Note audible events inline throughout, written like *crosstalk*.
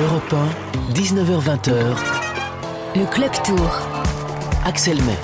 Europe 1, 19h20h. Le Club Tour. Axel May.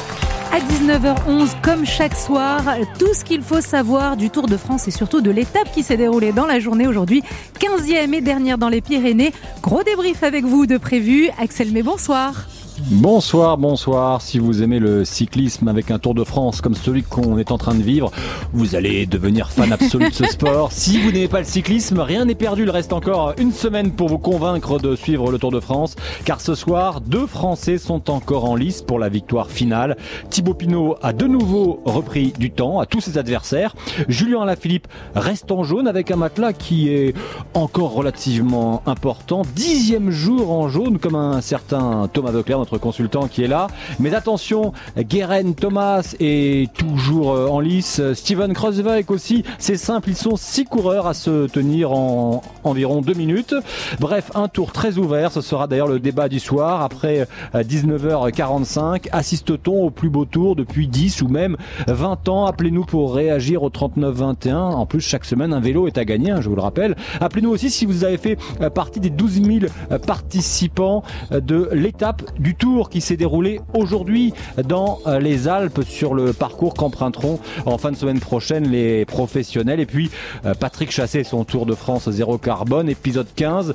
À 19h11, comme chaque soir, tout ce qu'il faut savoir du Tour de France et surtout de l'étape qui s'est déroulée dans la journée aujourd'hui, 15e et dernière dans les Pyrénées. Gros débrief avec vous de prévu. Axel May, bonsoir. Bonsoir, bonsoir. Si vous aimez le cyclisme avec un Tour de France comme celui qu'on est en train de vivre, vous allez devenir fan absolu de ce sport. Si vous n'aimez pas le cyclisme, rien n'est perdu. Il reste encore une semaine pour vous convaincre de suivre le Tour de France. Car ce soir, deux Français sont encore en lice pour la victoire finale. Thibaut Pinot a de nouveau repris du temps à tous ses adversaires. Julien Alaphilippe reste en jaune avec un matelas qui est encore relativement important. Dixième jour en jaune comme un certain Thomas Veuclair notre consultant qui est là. Mais attention, Guérin Thomas est toujours euh, en lice. Steven Kreuzweig aussi. C'est simple, ils sont six coureurs à se tenir en environ deux minutes. Bref, un tour très ouvert. Ce sera d'ailleurs le débat du soir. Après 19h45, euh, assiste-t-on au plus beau tour depuis 10 ou même 20 ans? Appelez-nous pour réagir au 39-21. En plus, chaque semaine, un vélo est à gagner, hein, je vous le rappelle. Appelez-nous aussi si vous avez fait euh, partie des 12 000 participants de l'étape du tour qui s'est déroulé aujourd'hui dans euh, les Alpes sur le parcours qu'emprunteront en fin de semaine prochaine les professionnels. Et puis euh, Patrick Chassé, son Tour de France zéro carbone, épisode 15,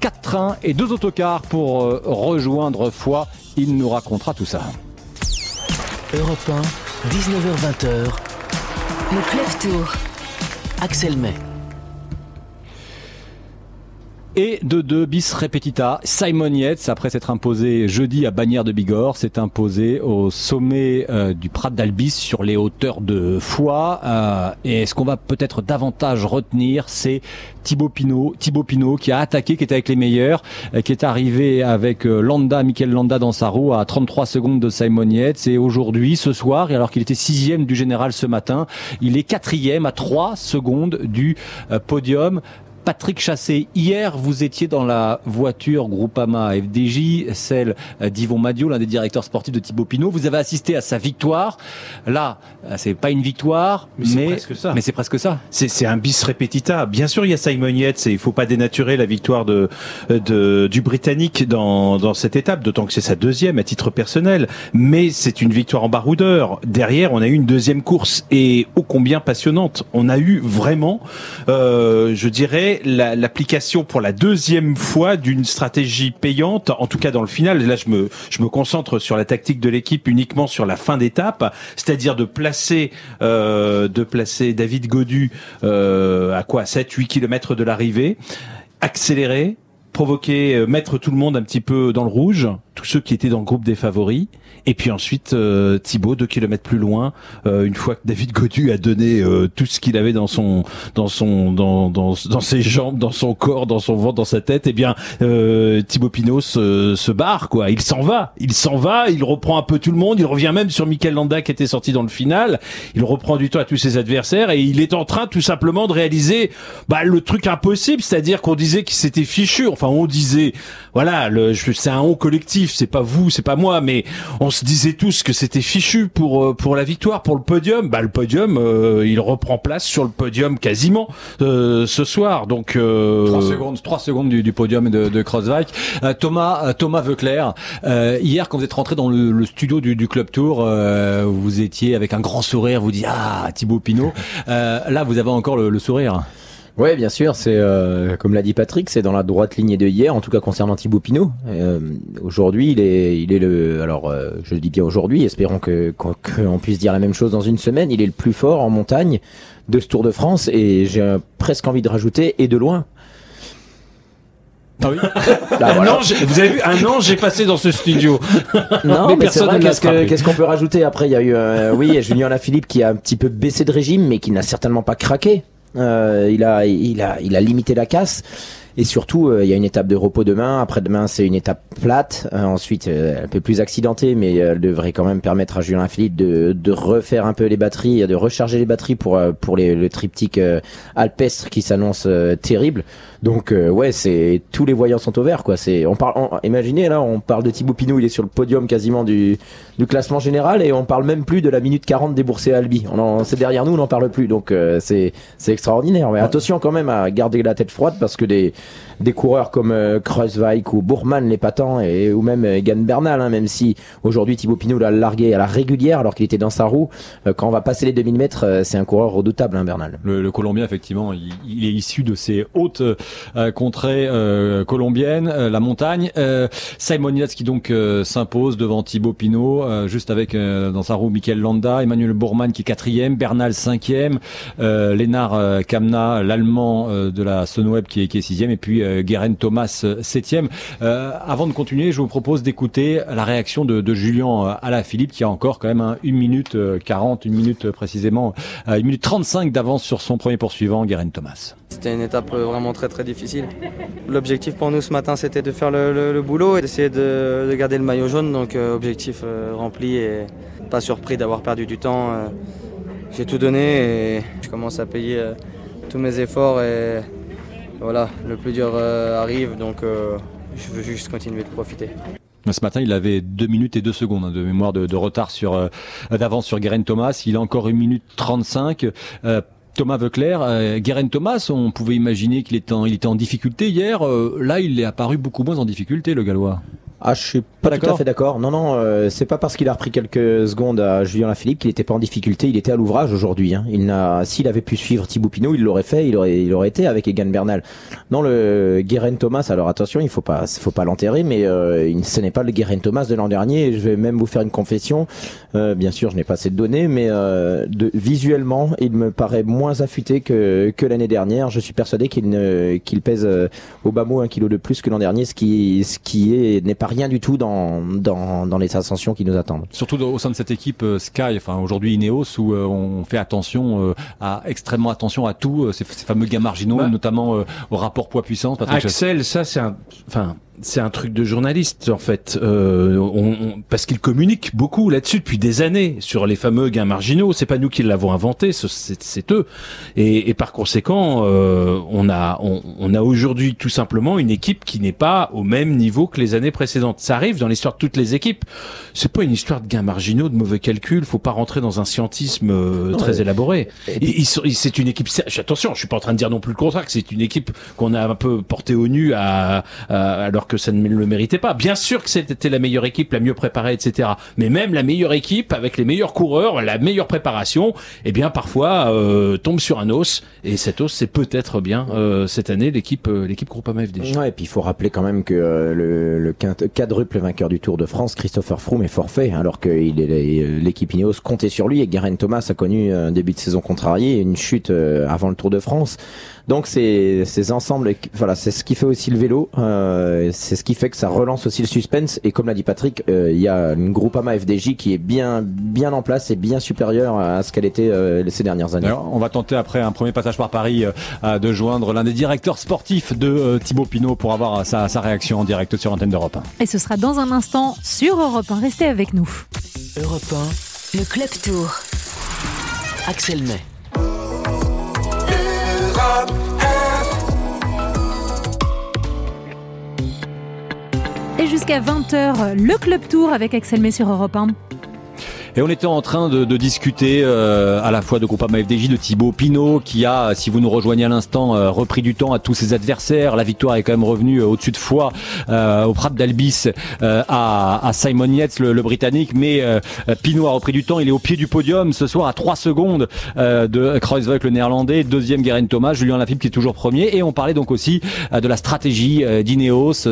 4 trains et 2 autocars pour euh, rejoindre Foix. Il nous racontera tout ça. Europe 1, 19h20h. Le Club Tour. Axel May et de 2 bis repetita. Simon Yates, après s'être imposé jeudi à Bagnères de Bigorre, s'est imposé au sommet euh, du Prat d'Albis sur les hauteurs de Foix. Euh, et ce qu'on va peut-être davantage retenir, c'est Thibaut Pinot, Thibaut Pinot qui a attaqué, qui était avec les meilleurs, euh, qui est arrivé avec Landa, Michael Landa dans sa roue à 33 secondes de Simon Yates. Et aujourd'hui, ce soir, alors qu'il était sixième du général ce matin, il est quatrième à 3 secondes du podium. Patrick Chassé, hier vous étiez dans la voiture Groupama FDJ, celle d'Yvon Madio, l'un des directeurs sportifs de Thibaut Pinot. Vous avez assisté à sa victoire. Là, c'est pas une victoire, mais, c'est presque ça. Mais c'est presque ça. C'est un bis repetita. Bien sûr, il y a Simon Yates et il faut pas dénaturer la victoire de, de du Britannique dans, dans cette étape, d'autant que c'est sa deuxième à titre personnel. Mais c'est une victoire en baroudeur. Derrière, on a eu une deuxième course et ô combien passionnante. On a eu vraiment, euh, je dirais, l'application pour la deuxième fois d'une stratégie payante, en tout cas dans le final. Là, je me, concentre sur la tactique de l'équipe uniquement sur la fin d'étape, c'est-à-dire de placer, euh, de placer David Godu euh, à quoi? 7-8 km de l'arrivée, accélérer, provoquer, euh, mettre tout le monde un petit peu dans le rouge, tous ceux qui étaient dans le groupe des favoris. Et puis ensuite, euh, Thibaut, deux kilomètres plus loin, euh, une fois que David Godu a donné euh, tout ce qu'il avait dans son, dans son, dans, dans, dans ses jambes, dans son corps, dans son ventre, dans sa tête, eh bien, euh, Thibaut Pinot se, se barre, quoi. Il s'en va, il s'en va, il reprend un peu tout le monde, il revient même sur Michael Landa qui était sorti dans le final. Il reprend du temps à tous ses adversaires et il est en train tout simplement de réaliser bah, le truc impossible, c'est-à-dire qu'on disait qu'il s'était fichu. Enfin, on disait, voilà, c'est un haut collectif, c'est pas vous, c'est pas moi, mais on se disait tous que c'était fichu pour euh, pour la victoire, pour le podium. Bah le podium, euh, il reprend place sur le podium quasiment euh, ce soir. Donc euh... 3 secondes, 3 secondes du, du podium de, de Crosswijk. Euh, Thomas Thomas Veuclair, hier quand vous êtes rentré dans le, le studio du, du Club Tour, vous étiez avec un grand sourire, vous dites ah Thibaut Pinot. là vous avez encore le, le sourire. Oui, bien sûr, c'est euh, comme l'a dit Patrick, c'est dans la droite lignée de hier, en tout cas concernant Thibaut Pinot. Euh, aujourd'hui, il est, il est le, alors euh, je le dis bien aujourd'hui, espérons que qu'on puisse dire la même chose dans une semaine. Il est le plus fort en montagne de ce Tour de France et j'ai presque envie de rajouter et de loin. Ah oui. *laughs* Là, voilà. vous avez vu un an j'ai passé dans ce studio. Non, *laughs* mais, mais c'est vrai. Qu'est-ce qu'on peut rajouter après? Il y a eu, euh, oui, Julien Lafilippe qui a un petit peu baissé de régime, mais qui n'a certainement pas craqué. Euh, il a, il a, il a limité la casse. Et surtout, euh, il y a une étape de repos demain. Après-demain, c'est une étape plate. Euh, ensuite, un peu plus accidentée, mais elle devrait quand même permettre à Julien Philippe de, de refaire un peu les batteries, de recharger les batteries pour pour les, le triptyque alpestre qui s'annonce terrible. Donc euh, ouais, c'est tous les voyants sont au vert quoi. C'est on parle, imaginez là, on parle de Thibaut Pinot, il est sur le podium quasiment du, du classement général et on parle même plus de la minute 40 déboursée à Albi. On c'est derrière nous, on n'en parle plus. Donc euh, c'est c'est extraordinaire. Mais attention quand même à garder la tête froide parce que des des coureurs comme euh, Kreuzweig ou Bourman l'épatant et ou même Egan Bernal hein, même si aujourd'hui Thibaut Pinot l'a largué à la régulière alors qu'il était dans sa roue quand on va passer les 2000 mètres c'est un coureur redoutable hein, Bernal. Le, Colombien effectivement il, est issu de ces hautes contrées colombiennes la montagne. Simon Yates qui donc s'impose devant Thibaut Pinot juste avec dans sa roue Michael Landa Emmanuel Bourman qui est quatrième Bernal cinquième Lénard Kamna l'allemand de la Sunweb qui qui est sixième et puis euh, Guérin Thomas euh, septième. Euh, avant de continuer, je vous propose d'écouter la réaction de, de Julien Alaphilippe qui a encore quand même un, 1 minute 40, une minute précisément, 1 minute 35 d'avance sur son premier poursuivant, Guérin Thomas. C'était une étape vraiment très très difficile. L'objectif pour nous ce matin c'était de faire le, boulot et d'essayer de, garder le maillot jaune. Donc objectif rempli et pas surpris d'avoir perdu du temps. J'ai tout donné et je commence à payer tous mes efforts et voilà, le plus dur euh, arrive, donc euh, je veux juste continuer de profiter. Ce matin, il avait 2 minutes et 2 secondes hein, de mémoire de, retard sur euh, d'avance sur Guérin Thomas. Il a encore 1 minute 35. Thomas Veuclair, euh, Thomas, on pouvait imaginer qu'il était, il était en difficulté hier. là, il est apparu beaucoup moins en difficulté, le Gallois. Ah, je suis pas, tout à fait d'accord. Non, non, euh, c'est pas parce qu'il a repris quelques secondes à Julien Lafilippe qu'il était pas en difficulté. Il était à l'ouvrage aujourd'hui. Hein. Il n'a, s'il avait pu suivre Thibaut Pinot, il l'aurait fait. Il aurait, il aurait été avec Egan Bernal. Non, le Guérin Thomas. Alors attention, il faut pas, faut pas l'enterrer, mais euh, ce n'est pas le Guérin Thomas de l'an dernier. je vais même vous faire une confession. Euh, bien sûr, je n'ai pas assez de données, mais euh, de, visuellement, il me paraît moins affûté que que l'année dernière. Je suis persuadé qu'il ne, qu'il pèse au bas mot un kilo de plus que l'an dernier, ce qui, ce qui est n'est pas rien du tout dans, dans, dans les ascensions qui nous attendent. Surtout au sein de cette équipe euh, Sky, enfin aujourd'hui Ineos, où euh, on fait attention euh, à extrêmement attention à tout, ces, fameux gains marginaux, bah. notamment au rapport poids-puissance. Axel, ça c'est un, enfin c'est un truc de journaliste en fait, euh, on, parce qu'ils communiquent beaucoup là-dessus depuis des années sur les fameux gains marginaux. C'est pas nous qui l'avons inventé, c'est eux. Et, et, par conséquent, euh, on a on, on a aujourd'hui tout simplement une équipe qui n'est pas au même niveau que les années précédentes. Ça arrive dans l'histoire de toutes les équipes. C'est pas une histoire de gains marginaux, de mauvais calculs. Faut pas rentrer dans un scientisme euh, très élaboré. C'est une équipe. Attention, je suis pas en train de dire non plus le contraire. C'est une équipe qu'on a un peu porté au nu à, à que ça ne le méritait pas. Bien sûr que c'était la meilleure équipe, la mieux préparée, etc. Mais même la meilleure équipe, avec les meilleurs coureurs, la meilleure préparation, eh bien parfois euh, tombe sur un os. Et cet os, c'est peut-être bien euh, cette année l'équipe euh, l'équipe Groupama FDJ. Ouais, et puis il faut rappeler quand même que le, le quadruple vainqueur du Tour de France, Christopher Froome, est forfait, alors que l'équipe Ineos comptait sur lui et Garen Thomas a connu un début de saison contrarié, une chute avant le Tour de France. Donc c'est ces ensembles, voilà, c'est ce qui fait aussi le vélo, euh, c'est ce qui fait que ça relance aussi le suspense. Et comme l'a dit Patrick, euh, il y a une Groupama FDJ qui est bien bien en place et bien supérieure à ce qu'elle était euh, ces dernières années. on va tenter après un premier passage par Paris de joindre l'un des directeurs sportifs de Thibaut Pinot pour avoir sa, sa réaction en direct sur Antenne d'Europe 1. Et ce sera dans un instant sur Europe 1. Restez avec nous. Europe 1. Le Club Tour. Axel May. Jusqu'à 20h, le Club Tour avec Axel May sur Europe 1. Et on était en train de, de discuter euh, à la fois de Groupama FDJ, de Thibaut Pinot, qui a, si vous nous rejoignez à l'instant, euh, repris du temps à tous ses adversaires. La victoire est quand même revenue euh, au-dessus de foi au Prat d'Albis à, à, Simon Yates, le, Britannique. Mais Pinot a repris du temps. Il est au pied du podium ce soir à 3 secondes de Kreuzweig, le Néerlandais. Deuxième, Guerin Thomas. Julien Lafilippe qui est toujours premier. Et on parlait donc aussi de la stratégie d'Ineos,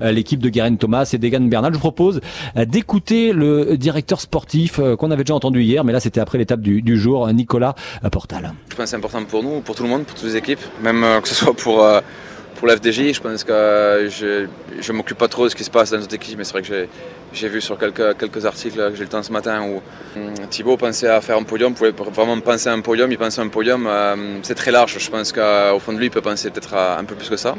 l'équipe de Guerin Thomas et d'Egan Bernal. Je vous propose d'écouter le directeur sportif euh, qu'on avait déjà entendu hier, mais là c'était après l'étape du, jour, Nicolas Portal. Je pense que c'est important pour nous, pour tout le monde, pour toutes les équipes, même euh, que ce soit pour, euh, pour l'FDJ. Je pense que je ne m'occupe pas trop de ce qui se passe dans notre équipe, mais c'est vrai que j'ai vu sur quelques, quelques articles que j'ai le temps ce matin où hum, Thibaut pensait à faire un podium, pouvait vraiment penser à un podium, il pensait à un podium. c'est très large, je pense qu'au fond de lui, il peut penser peut-être à un peu plus que ça.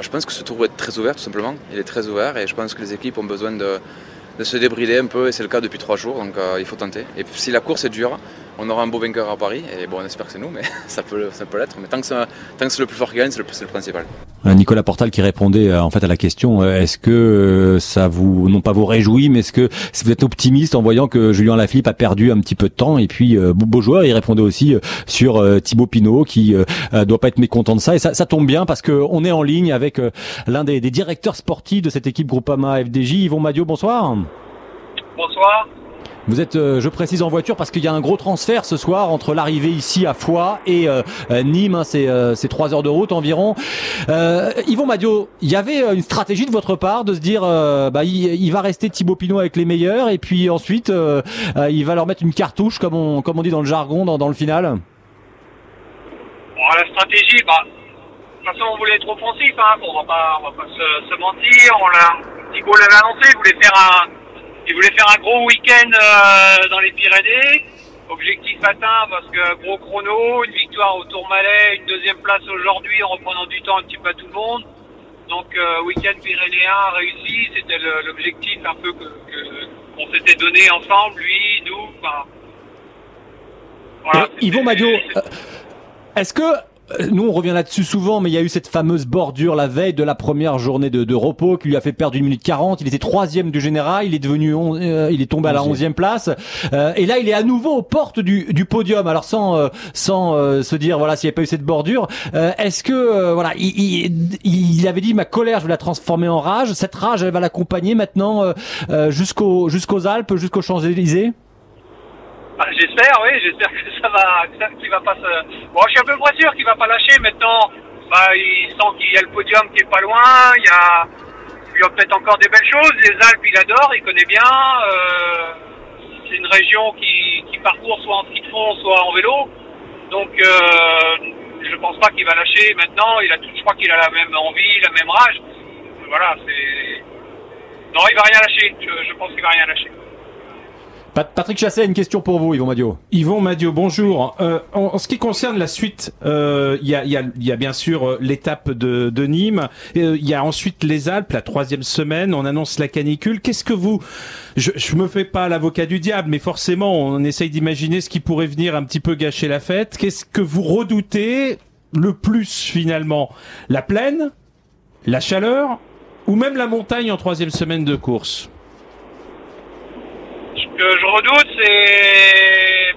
Je pense que ce tour va être très ouvert tout simplement. Il est très ouvert et je pense que les équipes ont besoin de, de se débrider un peu et c'est le cas depuis trois jours donc euh, il faut tenter. Et si la course est dure, on aura un beau vainqueur à Paris. Et bon, on espère que c'est nous, mais *laughs* ça peut, ça peut l'être. Mais tant que, tant que c'est le plus fort qui gagne, c'est le, le, principal. Euh, Nicolas Portal qui répondait euh, en fait à la question euh, est-ce que ça vous non pas vous réjouit, mais est-ce que vous êtes optimiste en voyant que Julien Lafilippe a perdu un petit peu de temps? Et puis beau joueur. Il répondait aussi sur Thibaut Pinot qui doit pas être mécontent de ça et ça, ça tombe bien parce que on est en ligne avec l'un des, des, directeurs sportifs de cette équipe Groupama FDJ, Yvon Madio. Bonsoir. Bonsoir. Vous êtes, euh, je précise, en voiture parce qu'il y a un gros transfert ce soir entre l'arrivée ici à Foix et euh, euh, Nîmes. Hein, c'est trois heures de route environ. Yvon Madio, il y avait une stratégie de votre part de se dire, bah, il, va rester Thibaut Pinot avec les meilleurs et puis ensuite il va leur mettre une cartouche comme on, comme on dit dans le jargon dans, dans le final? Bon, la stratégie, bah, de toute façon, on voulait être offensif, hein, on va pas, on va pas se, se mentir. On l'a, Thibaut l'avait annoncé, il voulait faire un il voulait faire un gros week-end euh, dans les Pyrénées. Objectif atteint parce que gros chrono, une victoire au Tourmalet, une deuxième place aujourd'hui en reprenant du temps un petit peu à tout le monde. Donc euh, week-end pyrénéen réussi, c'était l'objectif un peu que, qu'on s'était donné ensemble, lui, nous. Enfin, voilà, Yvon Madio, euh, est-ce que nous, on revient là-dessus souvent, mais il y a eu cette fameuse bordure la veille de la première journée de, de repos qui lui a fait perdre une minute 40. Il était troisième du général, il est devenu, euh, il est tombé à la onzième place. Euh, et là, il est à nouveau aux portes du, du podium. Alors sans, sans se dire voilà s'il n'y avait pas eu cette bordure, est-ce que voilà, il, il, il, avait dit ma colère, je vais la transformer en rage. Cette rage, elle va l'accompagner maintenant jusqu'aux jusqu'aux Alpes, jusqu'aux Champs Élysées. Ah, j'espère, oui, j'espère que ça va, qu'il va pas se. Bon, je suis un peu près sûr qu'il va pas lâcher. Maintenant, bah, il sent qu'il y a le podium qui est pas loin. Il y a, il y a peut-être encore des belles choses. Les Alpes, il adore, il connaît bien. Euh, c'est une région qui, qui parcourt soit en ski de fond, soit en vélo. Donc, euh, je pense pas qu'il va lâcher maintenant. Il a tout, je crois qu'il a la même envie, la même rage. Voilà, c'est. Non, il va rien lâcher. Je, je pense qu'il va rien lâcher. Patrick Chasset, une question pour vous, Yvon Madio. Yvon Madio, bonjour. Euh, en, ce qui concerne la suite, euh, il y, a, y, a, y, a, bien sûr euh, l'étape de, de, Nîmes. Il y a ensuite les Alpes, la troisième semaine. On annonce la canicule. Qu'est-ce que vous je, je me fais pas l'avocat du diable, mais forcément, on essaye d'imaginer ce qui pourrait venir un petit peu gâcher la fête. Qu'est-ce que vous redoutez le plus finalement? La plaine, la chaleur, ou même la montagne en troisième semaine de course? Que je redoute, c'est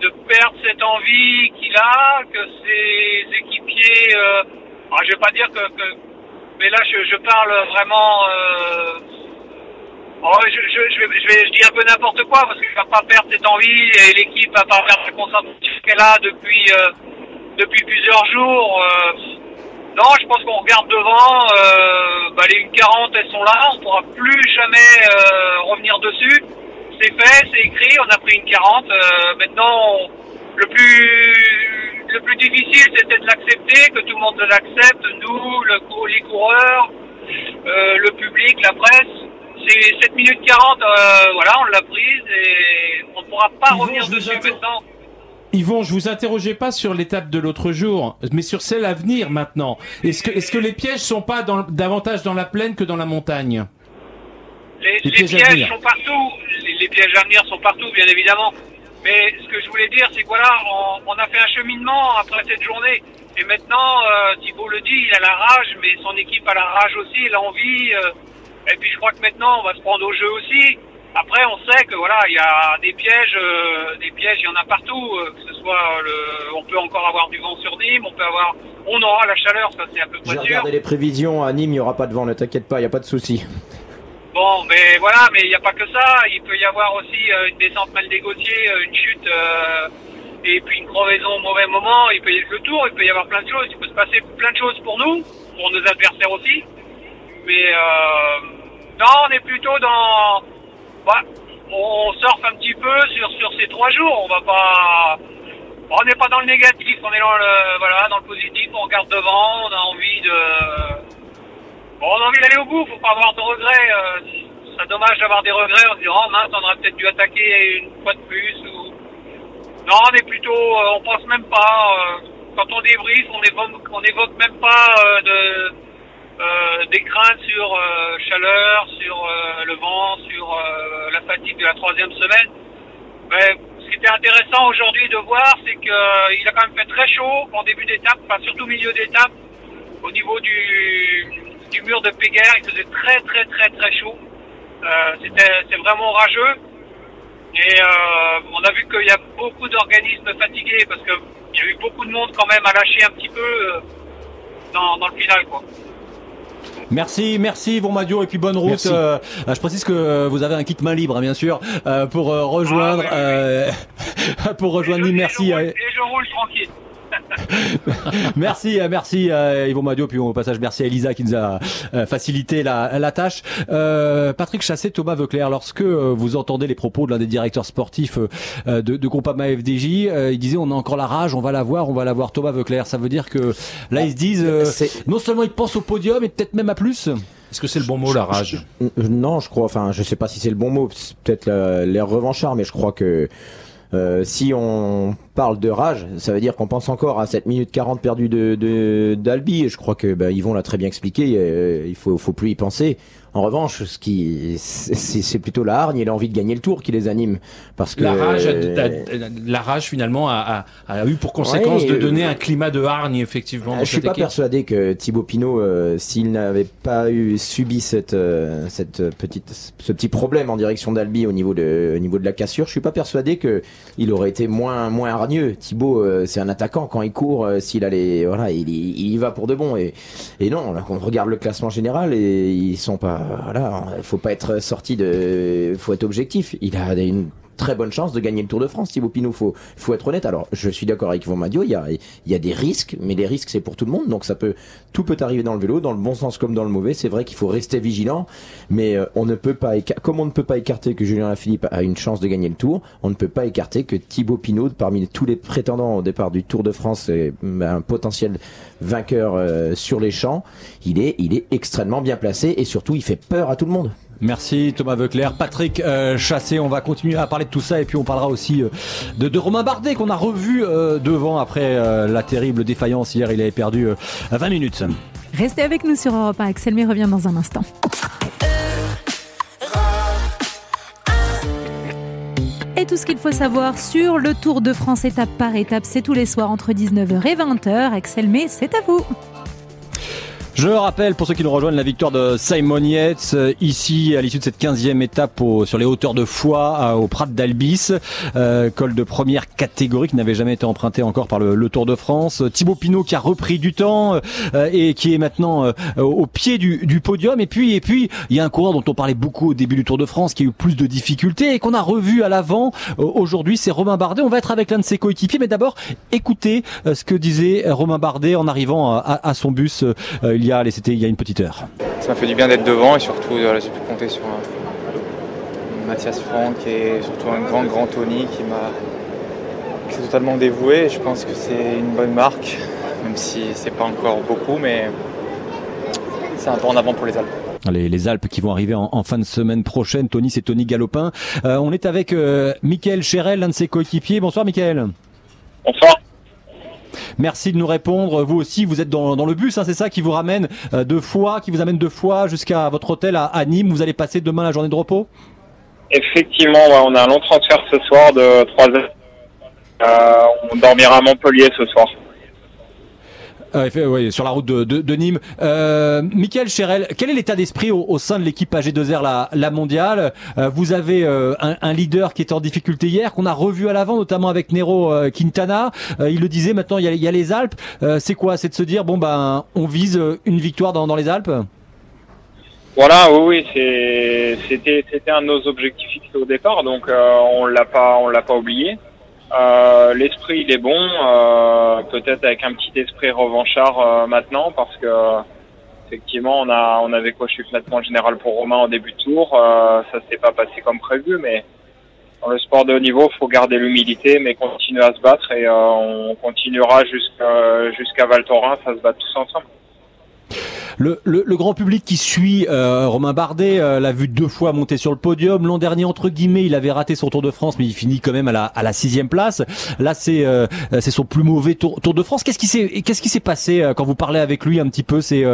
de perdre cette envie qu'il a, que ses équipiers. Euh, alors je vais pas dire que, mais là je, parle vraiment. Euh, oh, je, vais, je, vais, je dis un peu n'importe quoi parce qu'il va pas perdre cette envie et l'équipe va pas perdre la concentration qu'elle a depuis euh, depuis plusieurs jours. Euh, non, je pense qu'on regarde devant. Bah, les 40 elles sont là. On pourra plus jamais revenir dessus c'est fait, c'est écrit, on a pris une 40. Euh, maintenant, le plus le plus difficile, c'était de l'accepter, que tout le monde l'accepte, nous, le, les coureurs, euh, le public, la presse. C'est 7 minutes 40, euh, voilà, on l'a prise et on ne pourra pas revenir dessus maintenant. Yvon, je vous interrogeais pas sur l'étape de l'autre jour, mais sur celle à venir maintenant. Est-ce que, est-ce que les pièges sont pas dans, davantage dans la plaine que dans la montagne? Les, pièges, sont partout. Les, pièges à venir sont partout, bien évidemment. Mais ce que je voulais dire, c'est que voilà, on, a fait un cheminement après cette journée. Et maintenant, euh, Thibault le dit, il a la rage, mais son équipe a la rage aussi, l'envie. Euh, et puis je crois que maintenant, on va se prendre au jeu aussi. Après, on sait que voilà, il y a des pièges, euh, des pièges, il y en a partout. Euh, que ce soit, le, on peut encore avoir du vent sur Nîmes, on peut avoir, on aura la chaleur, ça c'est un peu près sûr. J'ai regardé les prévisions à Nîmes, il n'y aura pas de vent, ne t'inquiète pas, il n'y a pas de souci. Bon, mais voilà, mais il n'y a pas que ça. Il peut y avoir aussi euh, une descente mal négociée, euh, une chute, euh, et puis une crevaison au mauvais moment. Il peut y avoir le tour, il peut y avoir plein de choses. Il peut se passer plein de choses pour nous, pour nos adversaires aussi. Mais non, on est plutôt dans. Bah, on surfe un petit peu sur sur ces trois jours. On va pas. On n'est pas dans le négatif, on est dans le voilà dans le positif. On regarde devant, on a envie de envie d'aller au bout, faut pas avoir de regrets. Euh, c'est dommage d'avoir des regrets en se disant, oh mince, on aurait peut-être dû attaquer une fois de plus. Non, on est plutôt, euh, on pense même pas. Euh, quand on débriefe, on évoque, on évoque même pas de, des craintes sur chaleur, sur le vent, sur la fatigue de la troisième semaine. Ce qui était intéressant aujourd'hui de voir, c'est qu'il a quand même fait très chaud en début d'étape, enfin surtout milieu d'étape, au niveau du, du mur de Péguerre, il faisait très très très très chaud. Euh, c'était c'est vraiment rageux. Et euh, on a vu qu'il y a beaucoup d'organismes fatigués parce qu'il y a eu beaucoup de monde quand même à lâcher un petit peu euh, dans, dans le final. Quoi. Merci, merci Yvon Madio et puis bonne route. Euh, je précise que vous avez un kit main libre, hein, bien sûr, euh, pour rejoindre, Ah, *laughs* pour rejoindre Nîmes. Merci. Et je, roule, et je roule tranquille. *laughs* merci, merci euh, Yvon Madio, puis au passage merci à Elisa qui nous a euh, facilité la, la tâche. Euh, Patrick Chassé, Thomas Veuclair, lorsque euh, vous entendez les propos de l'un des directeurs sportifs euh, de, de Groupama FDJ, il disait on a encore la rage, on va la voir, on va la voir. Thomas Veuclair, ça veut dire que là ils se disent non seulement ils pensent au podium, et peut-être même à plus. Est-ce que c'est le bon mot, la rage? Non, je crois. Enfin, je sais pas si c'est le bon mot. Peut-être l'air revanchard, mais je crois que euh, si on parle de rage, ça veut dire qu'on pense encore à cette minute 40 perdue de d'Albi. Et je crois que bah, Yvon l'a très bien expliqué. Euh, il faut, faut plus y penser. En revanche, ce qui c'est plutôt la hargne et l'envie de gagner le tour qui les anime, parce que la rage, euh, la rage finalement a, a, a eu pour conséquence ouais, de donner un climat de hargne effectivement. je suis pas équipe. persuadé que Thibaut Pinot, euh, s'il n'avait pas eu subi cette euh, cette petite ce petit problème en direction d'Albi au niveau de au niveau de la cassure, je suis pas persuadé que il aurait été moins moins hargneux. Thibaut, euh, c'est un attaquant quand il court, s'il allait voilà, il, il, y va pour de bon et et non, là, on regarde le classement général et ils sont pas voilà, faut pas être sorti de, faut être objectif. Il a une très bonne chance de gagner le Tour de France, Thibaut Pinot. Faut, faut être honnête. Alors, je suis d'accord avec Yvon Madio. Il y a, y a des risques, mais les risques c'est pour tout le monde. Donc ça peut, tout peut arriver dans le vélo, dans le bon sens comme dans le mauvais. C'est vrai qu'il faut rester vigilant, mais euh, on ne peut pas, comme on ne peut pas écarter que Julien Lafilippe a une chance de gagner le Tour, on ne peut pas écarter que Thibaut Pinot, parmi tous les prétendants au départ du Tour de France, est un potentiel vainqueur euh, sur les champs. Il est, il est extrêmement bien placé et surtout il fait peur à tout le monde. Merci Thomas Veuclair. Patrick euh, Chassé, on va continuer à parler de tout ça et puis on parlera aussi euh, de, Romain Bardet qu'on a revu euh, devant après la terrible défaillance hier. Il avait perdu 20 minutes. Restez avec nous sur Europe 1. Axel May revient dans un instant. Et tout ce qu'il faut savoir sur le Tour de France étape par étape, c'est tous les soirs entre 19h et 20h. Axel May, c'est à vous. Je rappelle pour ceux qui nous rejoignent la victoire de Simon Yates euh, ici à l'issue de cette 15e étape au, sur les hauteurs de Foix au Prat d'Albis, euh, col de première catégorie qui n'avait jamais été emprunté encore par le, le, Tour de France. Thibaut Pinot qui a repris du temps euh, et qui est maintenant euh, au pied du, du, podium. Et puis et puis il y a un coureur dont on parlait beaucoup au début du Tour de France qui a eu plus de difficultés et qu'on a revu à l'avant aujourd'hui, c'est Romain Bardet. On va être avec l'un de ses coéquipiers, mais d'abord écoutez ce que disait Romain Bardet en arrivant à, à son bus il y a c'était il y a une petite heure. Ça m'a fait du bien d'être devant et surtout voilà, j'ai pu compter sur un, Mathias Franck et surtout un grand grand Tony qui m'a totalement dévoué. Je pense que c'est une bonne marque, même si c'est pas encore beaucoup, mais c'est un pas en avant pour les Alpes. Les, les, Alpes qui vont arriver en, en, fin de semaine prochaine. Tony, c'est Tony Galopin. Euh, on est avec euh, Michael Chérel, l'un de ses coéquipiers. Bonsoir, Michael. Bonsoir. Merci de nous répondre. Vous aussi, vous êtes dans, dans le bus, hein, c'est ça, qui vous ramène euh, deux fois, qui vous amène deux fois jusqu'à votre hôtel à, Nîmes. Vous allez passer demain la journée de repos? Effectivement, on a un long transfert ce soir de 3 heures. Euh, on dormira à Montpellier ce soir. Euh, oui, sur la route de, de, de Nîmes. Euh, Michael Chérel, quel est l'état d'esprit au, au, sein de l'équipe AG2R la, la mondiale? Euh, Vous avez euh, un, un, leader qui était en difficulté hier, qu'on a revu à l'avant, notamment avec Nero euh, Quintana. il le disait, maintenant il y a, les Alpes. c'est quoi? C'est de se dire, bon ben, on vise une victoire dans, dans les Alpes? Voilà, oui, oui, c'était c'était un de nos objectifs fixés au départ, donc on l'a pas on l'a pas oublié. Euh, L'esprit il est bon, euh, peut-être avec un petit esprit revanchard euh, maintenant parce que effectivement on a on avait coché le classement général pour Romain en début de tour, euh, ça s'est pas passé comme prévu, mais dans le sport de haut niveau, faut garder l'humilité, mais continuer à se battre et euh, on continuera jusqu'à jusqu'à Val Thorens à se battre tous ensemble. Le, grand public qui suit euh, Romain Bardet euh, l'a vu deux fois monter sur le podium. L'an dernier, entre guillemets, il avait raté son Tour de France, mais il finit quand même à la, sixième place. Là, c'est euh, son plus mauvais tour, de France. Qu'est-ce qui s'est qu'est-ce qui passé quand vous parlez avec lui un petit peu? C'est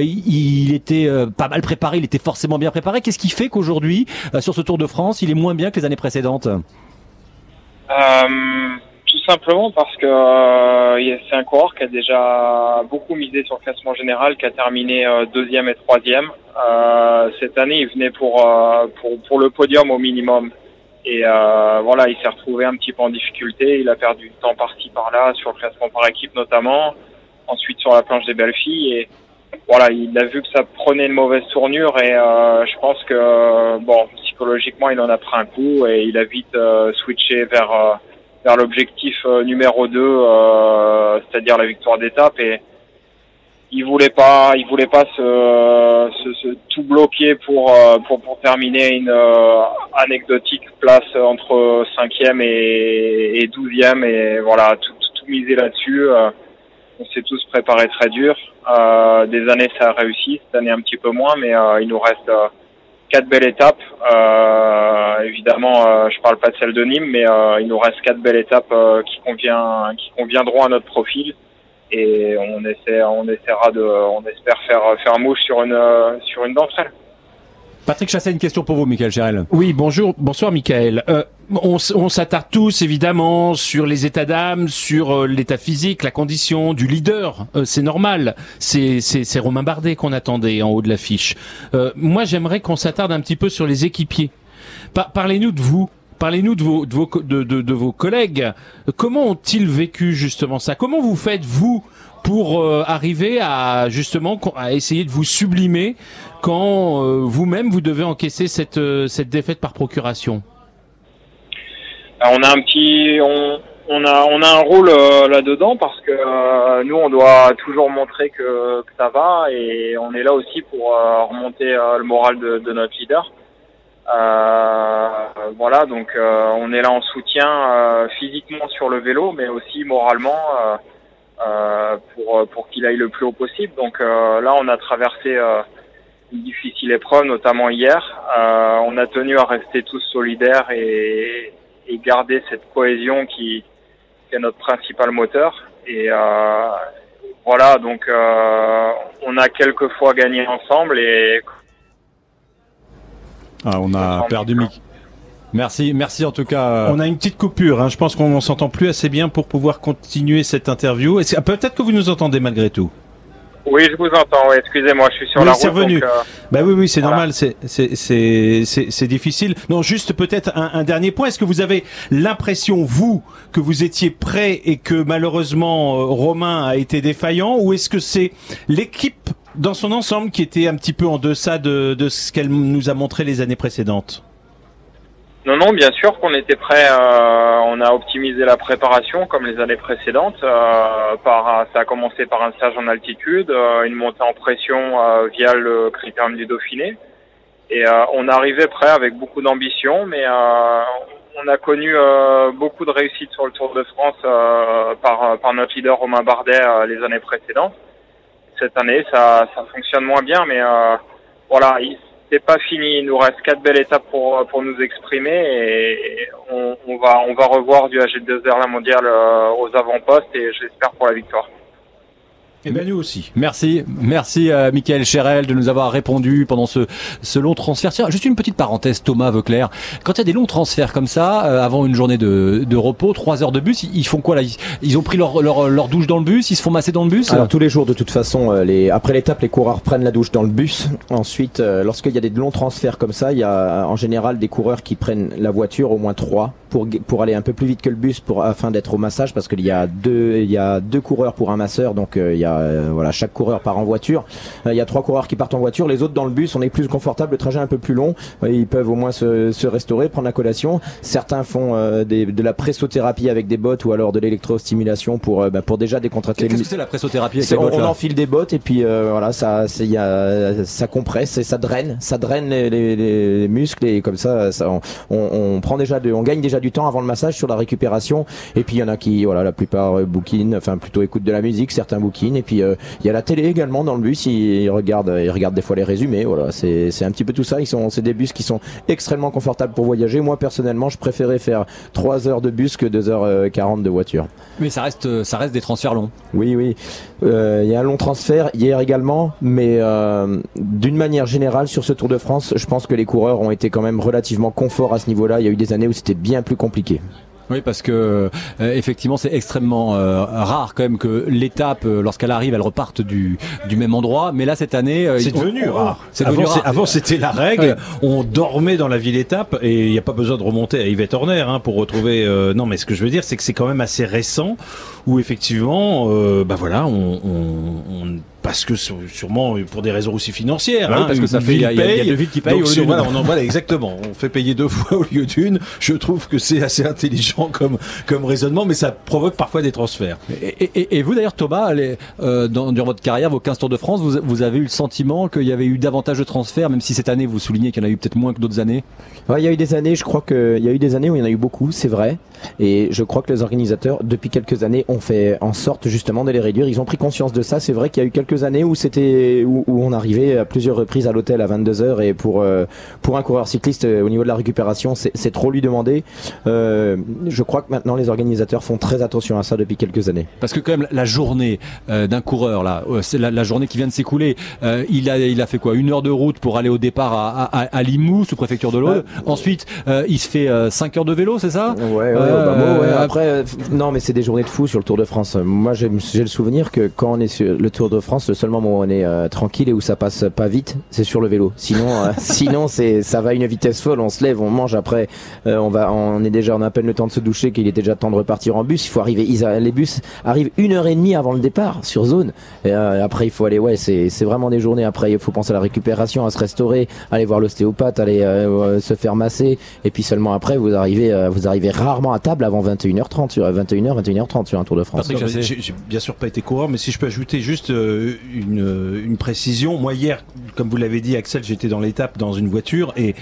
il, était pas mal préparé, il était forcément bien préparé. Qu'est-ce qui fait qu'aujourd'hui, sur ce Tour de France, il est moins bien que les années précédentes? Tout simplement parce que euh, c'est un coureur qui a déjà beaucoup misé sur le classement général, qui a terminé euh, deuxième et troisième. Euh, cette année, il venait pour, euh, pour, pour le podium au minimum. Et euh, voilà, il s'est retrouvé un petit peu en difficulté. Il a perdu du temps par-ci par-là, sur le classement par équipe notamment. Ensuite sur la planche des belles filles. Et voilà, il a vu que ça prenait une mauvaise tournure. Et euh, je pense que bon, psychologiquement, il en a pris un coup et il a vite switché vers vers l'objectif euh, numéro 2, euh, c'est-à-dire la victoire d'étape. Et il voulait pas, il voulait pas se, se, se tout bloquer pour, euh, pour pour terminer une anecdotique place entre 5e et, et 12e et voilà tout, tout, miser là-dessus. on s'est tous préparés très dur. des années ça a réussi, cette année un petit peu moins, mais il nous reste quatre belles étapes. Euh, évidemment, euh, je parle pas de celle de Nîmes, mais euh, il nous reste quatre belles étapes qui convient, qui conviendront à notre profil. Et on essaie, on essaiera de, on espère faire faire mouche sur une sur une d'entre elles. Patrick Chasset, une question pour vous, Michael Gérel. Oui, bonjour, bonsoir, Michael. Euh, on, s'attarde tous évidemment sur les états d'âme, sur euh, l'état physique, la condition du leader. Euh, c'est normal. C'est c'est Romain Bardet qu'on attendait en haut de l'affiche. Euh, moi, j'aimerais qu'on s'attarde un petit peu sur les équipiers. Parlez-nous de vous. Parlez-nous de vos, de vos, de vos collègues. Comment ont-ils vécu justement ça? Comment vous faites vous pour euh, arriver à justement à essayer de vous sublimer quand euh, vous-même vous devez encaisser cette euh, cette défaite par procuration On a un petit on, on a on a un rôle là-dedans parce que nous on doit toujours montrer que, ça va et on est là aussi pour remonter le moral de, de notre leader. voilà, donc on est là en soutien physiquement sur le vélo, mais aussi moralement euh, pour, pour qu'il aille le plus haut possible. Donc euh, là, on a traversé euh, difficile épreuve, notamment hier. on a tenu à rester tous solidaires et, et garder cette cohésion qui, qui, est notre principal moteur. Et voilà, donc on a quelquefois gagné ensemble et ah, on a perdu Mick. Merci, merci en tout cas. On a une petite coupure. Hein. Je pense qu'on s'entend plus assez bien pour pouvoir continuer cette interview. Peut-être que vous nous entendez malgré tout. Oui, je vous entends. Oui, excusez-moi, je suis sur la route. revenu. Donc, euh... Bah oui, oui, c'est normal. C'est c'est difficile. Non, juste peut-être un, un, dernier point. Est-ce que vous avez l'impression, vous, que vous étiez prêt et que malheureusement euh, Romain a été défaillant, ou est-ce que c'est l'équipe dans son ensemble qui était un petit peu en deçà de, de ce qu'elle nous a montré les années précédentes? Non, non, bien sûr qu'on était prêt. Euh, on a optimisé la préparation comme les années précédentes. Euh, par, ça a commencé par un stage en altitude, euh, une montée en pression euh, via le critérium du Dauphiné. Et euh, on arrivait prêt avec beaucoup d'ambition, mais on a connu beaucoup de réussite sur le Tour de France par, par notre leader Romain Bardet les années précédentes. Cette année, ça, ça fonctionne moins bien, mais voilà, il, c'est pas fini. Il nous reste quatre belles étapes pour, pour nous exprimer et on, on va, on va revoir du AG2R la mondiale euh, aux avant-postes et j'espère pour la victoire. Et bien nous aussi. Merci, merci à Michael Cherel de nous avoir répondu pendant ce, ce long transfert. Tiens, juste une petite parenthèse, Thomas Veuclair. Quand il y a des longs transferts comme ça, euh, avant une journée de, de repos, trois heures de bus, ils, font quoi là? Ils, ont pris leur, leur, leur, douche dans le bus, ils se font masser dans le bus? Alors tous les jours de toute façon, euh, les, après l'étape, les coureurs prennent la douche dans le bus. Ensuite, euh, lorsqu'il y a des longs transferts comme ça, il y a en général des coureurs qui prennent la voiture, au moins trois, pour, pour aller un peu plus vite que le bus pour, afin d'être au massage, parce qu'il y a deux, il y a deux coureurs pour un masseur, donc il y a euh, voilà, chaque coureur part en voiture. Euh, il y a trois coureurs qui partent en voiture, les autres dans le bus. On est plus confortable, le trajet un peu plus long. ils peuvent au moins se, se, restaurer, prendre la collation. Certains font euh, des, de la pressothérapie avec des bottes ou alors de l'électrostimulation pour bah, pour déjà décontracter. Qu'est-ce que c'est la pressothérapie avec les bottes, On enfile des bottes et puis voilà, ça, y a, ça compresse et ça draine, ça draine les, les, les muscles et comme ça, ça on, on, prend déjà, de, on gagne déjà du temps avant le massage sur la récupération. Et puis il y en a qui, voilà, la plupart euh, bouquinent, enfin plutôt écoutent de la musique, certains bouquinent. Et puis euh, il y a la télé également dans le bus. Ils, regardent, ils regardent des fois les résumés. Voilà, c'est un petit peu tout ça. Ils sont, c'est des bus qui sont extrêmement confortables pour voyager. Moi personnellement, je préférais faire 3 heures de bus que 2h40 de voiture. Mais ça reste, ça reste des transferts longs. Oui, oui. Euh, il y a un long transfert hier également, mais euh, d'une manière générale sur ce Tour de France, je pense que les coureurs ont été quand même relativement confort à ce niveau-là. Il y a eu des années où c'était bien plus compliqué. Oui, parce que euh, effectivement, c'est extrêmement euh, rare quand même que l'étape, euh, lorsqu'elle arrive, elle reparte du, du même endroit. Mais là, cette année, c'est on- devenu on- rare. C'est avant, devenu c'est- rare. avant, c'était la règle. On dormait dans la ville étape et il n'y a pas besoin de remonter à Yvette Horner hein, pour retrouver. euh, non, mais ce que je veux dire, c'est que c'est quand même assez récent où effectivement, euh, bah voilà, on, on- on- parce que sûrement pour des raisons aussi financières. Bah hein, parce que ça fait- il y a- il y a- il deux villes qui payent Donc, au lieu voilà, on en- voilà, exactement. On fait payer deux *laughs* fois au lieu d'une. Je trouve que c'est assez intelligent comme comme raisonnement, mais ça provoque parfois des transferts. Et, et- et vous d'ailleurs Thomas, les- euh, dans, durant votre carrière, vos 15 Tours de France, vous, vous avez eu le sentiment qu'il y avait eu davantage de transferts, même si cette année vous soulignez qu'il y en a eu peut-être moins que d'autres années? Ouais, il y a eu des années, je crois qu'il y a eu des années où il y en a eu beaucoup, c'est vrai. Et je crois que les organisateurs, depuis quelques années, ont fait en sorte justement de les réduire. Ils ont pris conscience de ça. C'est vrai qu'il y a eu quelques années où c'était où, où on arrivait à plusieurs reprises à l'hôtel à 22 heures et pour euh, pour un coureur cycliste euh, au niveau de la récupération, c'est trop lui demander. Euh, je crois que maintenant les organisateurs font très attention à ça depuis quelques années. Parce que quand même la journée euh, d'un coureur là, c'est la, la journée qui vient de s'écouler. il a il a fait quoi Une heure de route pour aller au départ à, à, à Limoux, sous préfecture de l'Aude. Ensuite, euh, il se fait 5 heures de vélo, c'est ça? Ouais, ouais. Après, non, mais c'est des journées de fou sur le Tour de France. Moi, j'ai le souvenir que quand on est sur le Tour de France, le seul moment où on est euh, tranquille et où ça passe pas vite, c'est sur le vélo. Sinon, euh, *laughs* sinon, c'est ça va à une vitesse folle. On se lève, on mange. Après, euh, on va, on est déjà, on a à peine le temps de se doucher qu'il était déjà temps de repartir en bus. Il faut arriver. ils les bus arrivent une heure et demie avant le départ sur zone. Et euh, après, il faut aller. Ouais, c'est c'est vraiment des journées. Après, il faut penser à la récupération, à se restaurer, aller voir l'ostéopathe, aller euh, euh, se faire masser. Et puis seulement après, vous arrivez, euh, vous arrivez rarement à table avant 21h30 sur 21h, 21h30 sur un Tour de France. J'ai j'ai bien sûr pas été coureur, mais si je peux ajouter juste euh, une, une précision. Moi hier, comme vous l'avez dit, Axel, j'étais dans l'étape dans une voiture et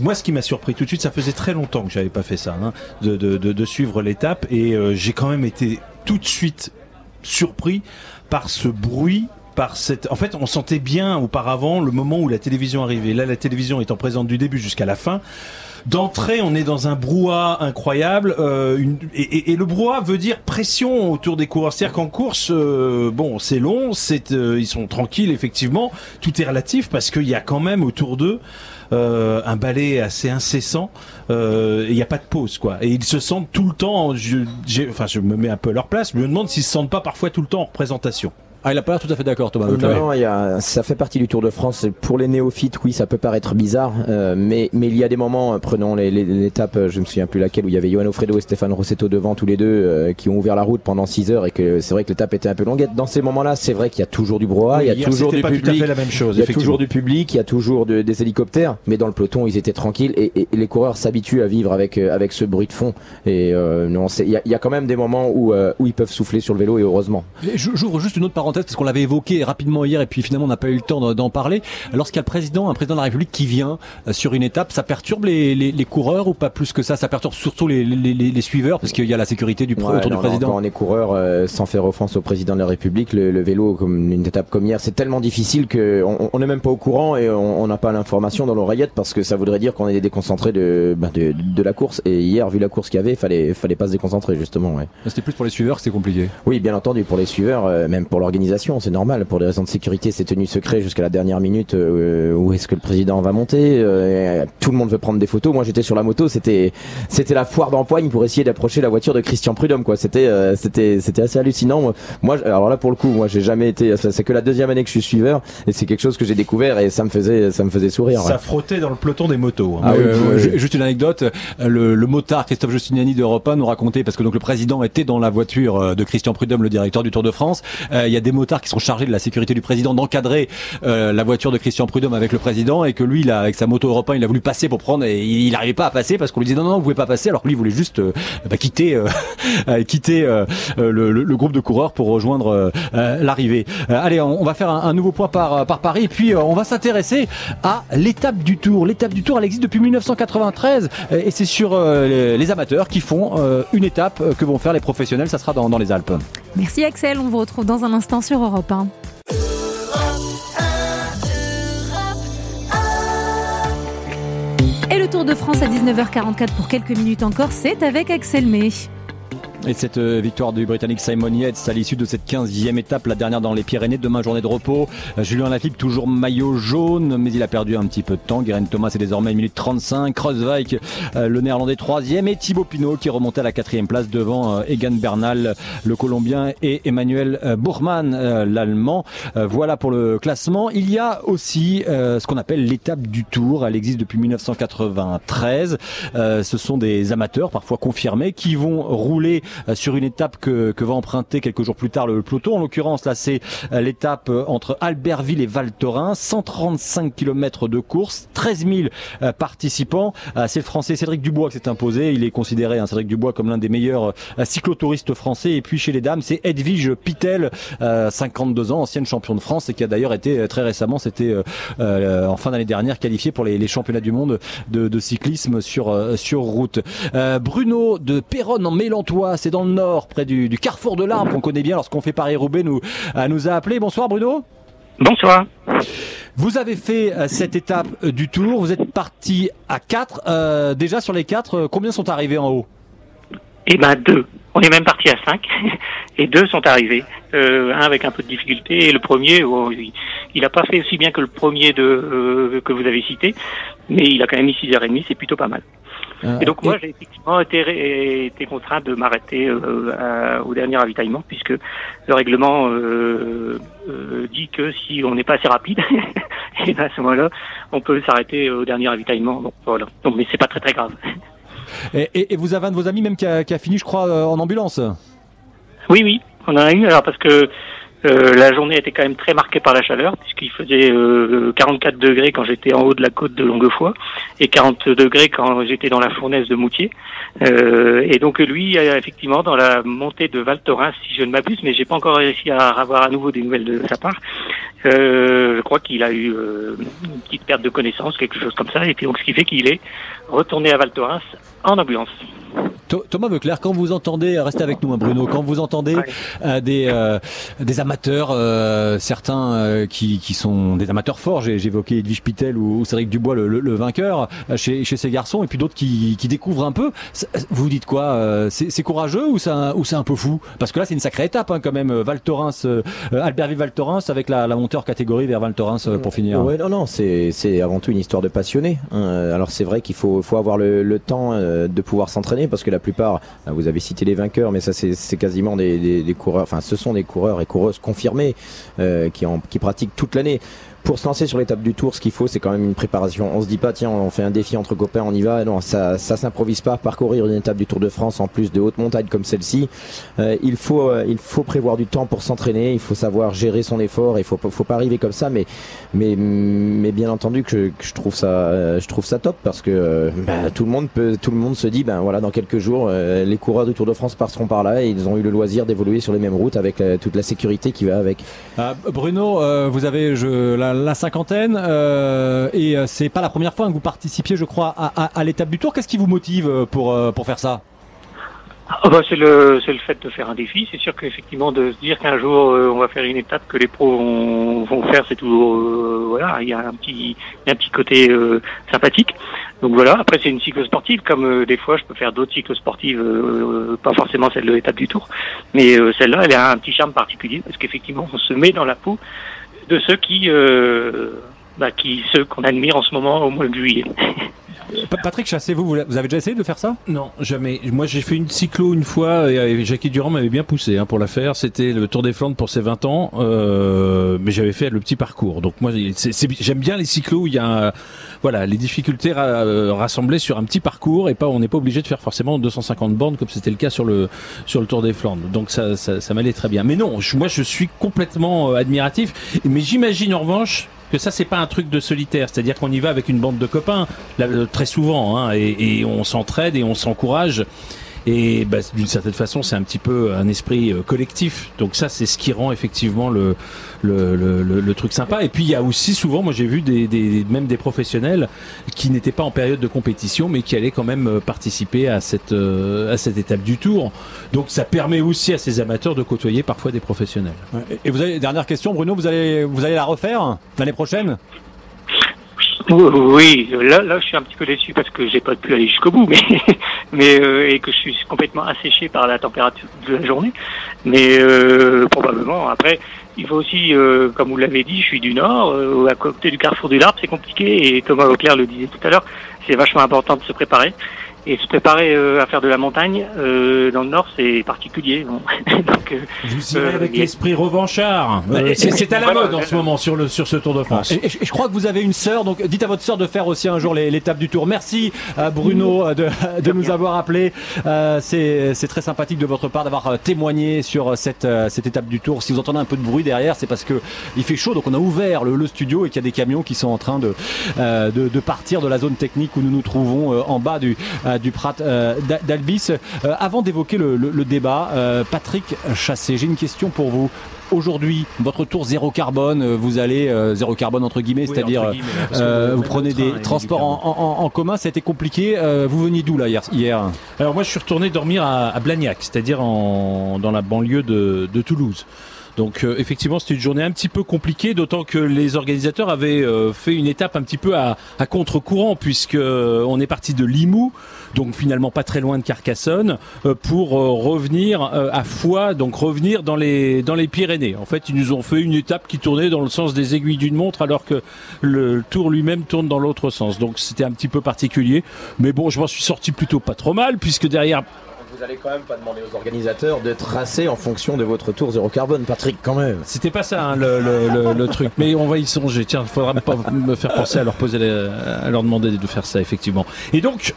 moi ce qui m'a surpris tout de suite, ça faisait très longtemps que j'avais pas fait ça, hein, de, de suivre l'étape et euh, j'ai quand même été tout de suite surpris par ce bruit par cette. En fait, on sentait bien auparavant le moment où la télévision arrivait. Là, la télévision étant présente du début jusqu'à la fin. D'entrée, on est dans un brouhaha incroyable, euh, et, le brouhaha veut dire pression autour des coureurs. C'est-à-dire qu'en course, euh, bon, c'est long, euh, ils sont tranquilles, effectivement, tout est relatif parce qu'il y a quand même autour d'eux un balai assez incessant. Il n'y a pas de pause, quoi. Et ils se sentent tout le temps. Je, enfin, je me mets un peu à leur place. Je me demande s'ils se sentent pas parfois tout le temps en représentation. Ah, il a pas l'air tout à fait d'accord, Thomas. Non, non, il y a, ça fait partie du Tour de France. Pour les néophytes, oui, ça peut paraître bizarre, euh, mais, mais il y a des moments, euh, prenons les- les- l'étape, euh, je me souviens plus laquelle, où il y avait Johan Ofredo et Stéphane Rossetto devant tous les deux, euh, qui ont ouvert la route pendant 6 heures et que c'est vrai que l'étape était un peu longuette. Dans ces moments-là, c'est vrai qu'il y a toujours du brouhaha, Oui, il y a hier, toujours du pas tout à public. fait la même chose, il y a toujours du public, il y a toujours de- des hélicoptères, mais dans le peloton, ils étaient tranquilles et, et- et les coureurs s'habituent à vivre avec, avec ce bruit de fond. Et euh, non, il y a, il y a quand même des moments où, euh, où ils peuvent souffler sur le vélo et heureusement. J'ouvre juste une autre parenthèse parce qu'on l'avait évoqué rapidement hier et puis finalement on n'a pas eu le temps d'en- parler. Lorsqu'il y a le président, un président de la République qui vient euh, sur une étape, ça perturbe les, les, les coureurs ou pas plus que ça? Ça perturbe surtout les, les, suiveurs parce qu'il y a la sécurité du Ouais, autour non, du non, président. quand on est coureur, euh, sans faire offense au président de la République, le, le vélo, comme une étape comme hier, c'est tellement difficile que on on n'est même pas au courant et on n'a pas l'information dans l'oreillette parce que ça voudrait dire qu'on est déconcentré de, ben, de, de la course. Et hier, vu la course qu'il y avait, fallait fallait pas se déconcentrer justement. Ouais. C'était plus pour les suiveurs que c'est compliqué. Oui, bien entendu, pour les suiveurs, euh, même pour l'organisation, c'est normal. Pour des raisons de sécurité, c'est tenu secret jusqu'à la dernière minute euh, où est-ce que le président va monter. euh, tout le monde veut prendre des photos. Moi, j'étais sur la moto, c'était c'était la foire d'empoigne pour essayer d'approcher la voiture de Christian Prudhomme. Quoi, c'était euh, c'était c'était assez hallucinant. Moi, alors là, pour le coup, moi, j'ai jamais été. C'est que la deuxième année que je suis suiveur et c'est quelque chose que j'ai découvert et ça me faisait ça me faisait sourire. Ça ouais. frottait dans le peloton des motos. hein. Ah, oui, euh, oui, oui. ju- Juste une anecdote, le, le motard Christophe Giustiniani d'Europe 1 nous racontait, parce que donc le président était dans la voiture de Christian Prudhomme, le directeur du Tour de France, Euh, il y a des motards qui sont chargés de la sécurité du président d'encadrer euh, la voiture de Christian Prudhomme avec le président et que lui, avec sa moto Europe 1, il a voulu passer pour prendre et il n'arrivait pas à passer parce qu'on lui disait non, non, vous pouvez pas passer alors que lui, voulait juste euh, bah, quitter, euh, *laughs* quitter le, groupe de coureurs pour rejoindre l'arrivée. Allez, on, va faire un, un nouveau point par, par Paris et puis on va s'intéresser à l'étape du Tour. L'étape du Tour, elle existe depuis 1993 euh, et c'est sur les, amateurs qui font une étape que vont faire les professionnels. Ça sera dans, dans les Alpes. Merci Axel, on vous retrouve dans un instant sur Europe 1. Et le Tour de France à 19h44 pour quelques minutes encore, c'est avec Axel May. Et cette euh, victoire du Britannique Simon Yates à l'issue de cette 15e étape, la dernière dans les Pyrénées, demain journée de repos. Euh, Julien Lafilippe toujours maillot jaune, mais il a perdu un petit peu de temps. Guerin Thomas est désormais 1 minute 35. Kreuzweig, euh, le néerlandais 3 et Thibaut Pinot qui remontait à la quatrième place devant Egan Bernal, le colombien, et Emmanuel Bourman, l'allemand. Voilà pour le classement. Il y a aussi ce qu'on appelle l'étape du Tour. Elle existe depuis 1993. Ce sont des amateurs, parfois confirmés, qui vont rouler euh, sur une étape que, va emprunter quelques jours plus tard le peloton. En l'occurrence, là, c'est euh, l'étape euh, entre Albertville et Val Thorens, 135 km de course, 13 000 participants. C'est le Français Cédric Dubois qui s'est imposé. Il est considéré, hein, Cédric Dubois, comme l'un des meilleurs cyclotouristes français. Et puis chez les dames, c'est Edwige Pitel, 52 ans, ancienne championne de France et qui a d'ailleurs été très récemment, c'était en fin d'année dernière, qualifié pour les, championnats du monde de, cyclisme sur sur route. Bruno de Perronne en Mélantois, c'est dans le nord, près du, carrefour de l'Arbre, qu'on connaît bien lorsqu'on fait Paris-Roubaix, nous, euh, nous a appelé. Bonsoir Bruno. Bonsoir. Vous avez fait euh, cette étape euh, du Tour, vous êtes parti à 4. déjà sur les 4, combien sont arrivés en haut? Eh ben deux. On est même parti à 5 *laughs* et deux sont arrivés. un avec un peu de difficulté et le premier, oh, il n'a pas fait aussi bien que le premier de, que vous avez cité, mais il a quand même mis 6h30, c'est plutôt pas mal. Euh, et donc moi, j'ai effectivement été, été contraint de m'arrêter euh, au dernier ravitaillement, puisque le règlement euh, euh dit que si on n'est pas assez rapide, *laughs* et ben, à ce moment-là, on peut s'arrêter au dernier ravitaillement. Donc voilà. Donc, mais c'est pas très très grave. Et, et, vous avez un de vos amis même qui a, qui a fini, je crois, en ambulance? Oui, oui, on en a eu. Alors parce que euh, la journée était quand même très marquée par la chaleur, puisqu'il faisait euh, 44 degrés quand j'étais en haut de la côte de Longuefoy et 40 degrés quand j'étais dans la fournaise de Moutier. Euh, et donc lui, effectivement, dans la montée de Val Thorens, si je ne m'abuse, mais j'ai pas encore réussi à avoir à nouveau des nouvelles de sa part. Euh, je crois qu'il a eu une petite perte de connaissance, quelque chose comme ça, et puis donc ce qui fait qu'il est retourné à Val Thorens en ambulance. Thomas Veuclair, quand vous entendez, restez avec nous, hein, Bruno, quand vous entendez euh, des, euh, des amateurs, euh, certains qui, qui sont des amateurs forts, j'ai évoqué Edwige Pitel ou, Cédric Dubois, le, le, vainqueur, chez, chez ces garçons, et puis d'autres qui, qui découvrent un peu, vous dites quoi C'est courageux ou c'est un, un peu fou? Parce que là, c'est une sacrée étape hein, quand même, Val Thorens, Albertville Val Thorens, avec la, la montée hors catégorie vers Val Thorens pour finir. Ouais, non, non, c'est avant tout une histoire de passionné. Hein. Alors c'est vrai qu'il faut, faut avoir le, temps de pouvoir s'entraîner, parce que la plupart, vous avez cité les vainqueurs, mais ça c'est quasiment des, coureurs, enfin ce sont des coureurs et coureuses confirmés euh, qui pratiquent toute l'année pour se lancer sur l'étape du tour, ce qu'il faut, c'est quand même une préparation. On se dit pas, tiens, on fait un défi entre copains, on y va. Non, ça, ça s'improvise pas. Parcourir une étape du Tour de France en plus de haute montagne comme celle-ci, euh, il faut, euh, il faut prévoir du temps pour s'entraîner. Il faut savoir gérer son effort. Il faut, faut pas arriver comme ça, mais, mais, mais bien entendu que je, trouve ça, euh, je trouve ça top parce que bah, tout le monde peut, tout le monde se dit, ben voilà, dans quelques jours, les coureurs du Tour de France passeront par là et ils ont eu le loisir d'évoluer sur les mêmes routes avec toute la sécurité qui va avec. Ah, Bruno, vous avez je, la, cinquantaine euh, et euh, c'est pas la première fois que vous participiez, je crois, à, l'étape du Tour. Qu'est-ce qui vous motive euh, pour pour faire ça? Ah bah c'est le c'est le fait de faire un défi. C'est sûr qu'effectivement de se dire qu'un jour on va faire une étape que les pros vont, faire, c'est toujours voilà, il y a un petit un petit côté sympathique. Donc voilà. Après c'est une cyclosportive comme des fois je peux faire d'autres cyclosportives, pas forcément celle de l'étape du Tour, mais celle-là elle a un petit charme particulier parce qu'effectivement on se met dans la peau de ceux qui, euh, bah, qui ceux qu'on admire en ce moment au mois de juillet. Patrick Chassez, vous, vous avez déjà essayé de faire ça? Non, jamais. Moi, j'ai fait une cyclo une fois et Jackie Durand m'avait bien poussé hein, pour la faire. C'était le Tour des Flandres pour ses 20 ans, euh, mais j'avais fait le petit parcours. Donc moi, j'aime bien les cyclos où il y a voilà les difficultés euh, rassemblées sur un petit parcours et pas on n'est pas obligé de faire forcément 250 bornes comme c'était le cas sur le sur le Tour des Flandres. Donc ça ça, ça m'allait très bien. Mais non, moi je suis complètement euh, admiratif. Mais j'imagine en revanche que ça c'est pas un truc de solitaire, c'est-à-dire qu'on y va avec une bande de copains euh, très souvent, hein, et, et, on s'entraide et on s'encourage. Et bah, d'une certaine façon, c'est un petit peu un esprit euh, collectif. Donc ça, c'est ce qui rend effectivement le, le, le, truc sympa. Et puis il y a aussi souvent, moi j'ai vu des, même des professionnels qui n'étaient pas en période de compétition, mais qui allaient quand même euh, participer à cette, à cette étape du tour. Donc ça permet aussi à ces amateurs de côtoyer parfois des professionnels. Et vous avez dernière question, Bruno, vous allez vous allez la refaire l'année prochaine? Oui, là, là, je suis un petit peu déçu parce que j'ai pas pu aller jusqu'au bout, mais, *laughs* mais euh, et que je suis complètement asséché par la température de la journée. Mais euh, probablement, après, il faut aussi, euh, comme vous l'avez dit, je suis du Nord, à côté du carrefour du Larpe, c'est compliqué, et Thomas Auclair le disait tout à l'heure, c'est vachement important de se préparer. Et se préparer euh, à faire de la montagne euh, dans le nord, c'est particulier. *laughs* Donc, euh, Vous irez avec l'esprit revanchard. c'est à la mode en ce moment sur, le, sur ce Tour de France. Et, je crois que vous avez une sœur, donc dites à votre sœur de faire aussi un jour l'étape du Tour. Merci Bruno de, *laughs* de nous avoir appelé. c'est très sympathique de votre part d'avoir témoigné sur cette, cette étape du Tour. Si vous entendez un peu de bruit derrière, c'est parce que il fait chaud, donc on a ouvert le, le studio et qu'il y a des camions qui sont en train de, de, de, partir de la zone technique où nous nous trouvons en bas du du Prat euh, d'Albis. Euh, avant d'évoquer le, débat, euh, Patrick Chassé, j'ai une question pour vous aujourd'hui votre tour zéro carbone, vous allez zéro carbone entre guillemets, c'est-à-dire vous, prenez des transports en, commun, ça a été compliqué. vous veniez d'où là hier, Alors moi je suis retourné dormir à, Blagnac, c'est-à-dire dans la banlieue de Toulouse. Donc euh, effectivement, c'était une journée un petit peu compliquée, d'autant que les organisateurs avaient euh, fait une étape un petit peu à, contre-courant, puisque euh, on est parti de Limoux, donc finalement pas très loin de Carcassonne, pour revenir à Foix, donc revenir dans les dans les Pyrénées. En fait, ils nous ont fait une étape qui tournait dans le sens des aiguilles d'une montre, alors que le tour lui-même tourne dans l'autre sens. Donc c'était un petit peu particulier, mais bon, je m'en suis sorti plutôt pas trop mal, puisque derrière vous allez quand même pas demander aux organisateurs de tracer en fonction de votre tour zéro carbone, Patrick, quand même. C'était pas ça hein, le, truc, mais on va y songer. Tiens, il faudra pas me faire penser à leur poser, à leur demander de faire ça effectivement. Et donc.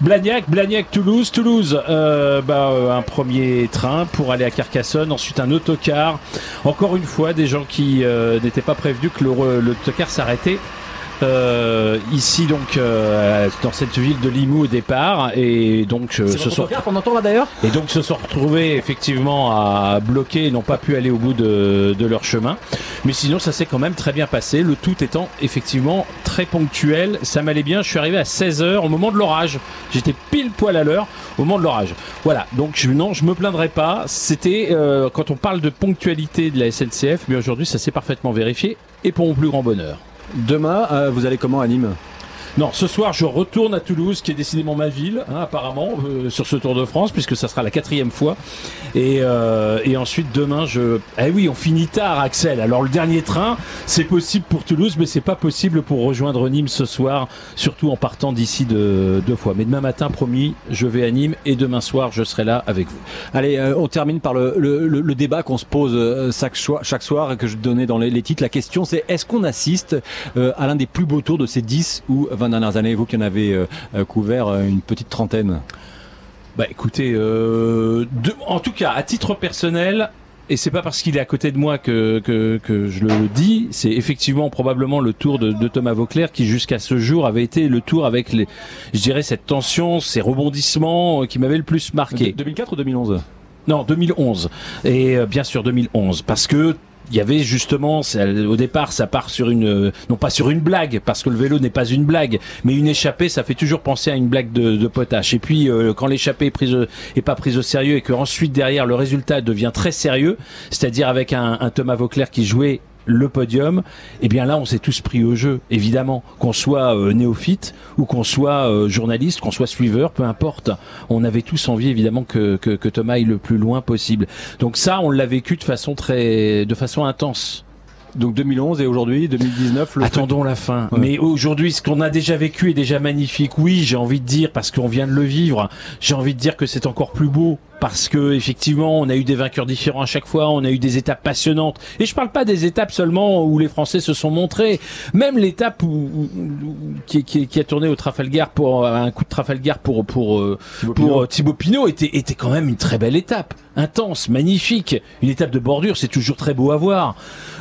Blagnac, Blagnac, Toulouse, Toulouse, euh, bah, euh, un premier train pour aller à Carcassonne, ensuite un autocar. Encore une fois, des gens qui euh, n'étaient pas prévenus que l'autocar s'arrêtait euh, ici donc euh, dans cette ville de Limoux au départ et donc euh, entend là d'ailleurs? Et donc se sont retrouvés effectivement à bloquer et n'ont pas pu aller au bout de, de, leur chemin. Mais sinon ça s'est quand même très bien passé le tout étant effectivement très ponctuel. Ça m'allait bien je suis arrivé à 16h au moment de l'orage. J'étais pile poil à l'heure au moment de l'orage. Voilà donc je, non je me plaindrai pas. C'était euh, quand on parle de ponctualité de la SNCF mais aujourd'hui ça s'est parfaitement vérifié et pour mon plus grand bonheur Demain, euh, vous allez comment à Nîmes? Non, ce soir, je retourne à Toulouse, qui est décidément ma ville, hein, apparemment, euh, sur ce Tour de France, puisque ça sera la quatrième fois. Et, euh, et ensuite, demain, je. Eh oui, on finit tard, Axel. Alors, le dernier train, c'est possible pour Toulouse, mais c'est pas possible pour rejoindre Nîmes ce soir, surtout en partant d'ici de, deux fois. Mais demain matin, promis, je vais à Nîmes et demain soir, je serai là avec vous. Allez, euh, on termine par le, le, le, débat qu'on se pose chaque, chaque soir et que je donnais dans les, les titres. La question, c'est est-ce qu'on assiste à l'un des plus beaux tours de ces 10 ou 20 dernières années, vous qui en avez euh, euh, couvert euh, une petite trentaine Bah écoutez, en tout cas, à titre personnel, et c'est pas parce qu'il est à côté de moi que, que, que je le dis, c'est effectivement probablement le tour de, de Thomas Vauclair qui jusqu'à ce jour avait été le tour avec les, je dirais cette tension, ces rebondissements qui m'avaient le plus marqué. 2004 ou 2011 non, 2011. Et bien sûr 2011 parce que il y avait justement, au départ, ça part sur une, non pas sur une blague, parce que le vélo n'est pas une blague, mais une échappée, ça fait toujours penser à une blague de, de potache. Et puis, euh, quand l'échappée est, prise, est pas prise au sérieux et que ensuite derrière le résultat devient très sérieux, c'est-à-dire avec un Thomas Vauclair qui jouait le podium, eh bien là, on s'est tous pris au jeu, évidemment, qu'on soit euh, néophyte ou qu'on soit euh, journaliste, qu'on soit suiveur, peu importe. On avait tous envie, évidemment, que, que, que Thomas aille le plus loin possible. Donc ça, on l'a vécu de façon très, de façon intense. Donc 2011 et aujourd'hui 2019. Attendons la fin. Mais aujourd'hui, ce qu'on a déjà vécu est déjà magnifique. Oui, j'ai envie de dire parce qu'on vient de le vivre. J'ai envie de dire que c'est encore plus beau parce que effectivement on a eu des vainqueurs différents à chaque fois, on a eu des étapes passionnantes. Et je parle pas des étapes seulement où les Français se sont montrés, même l'étape où, qui, qui, qui, a tourné au Trafalgar pour un coup de Trafalgar pour pour euh, pour euh, Thibaut Pinot était était quand même une très belle étape, intense, magnifique, une étape de bordure, c'est toujours très beau à voir.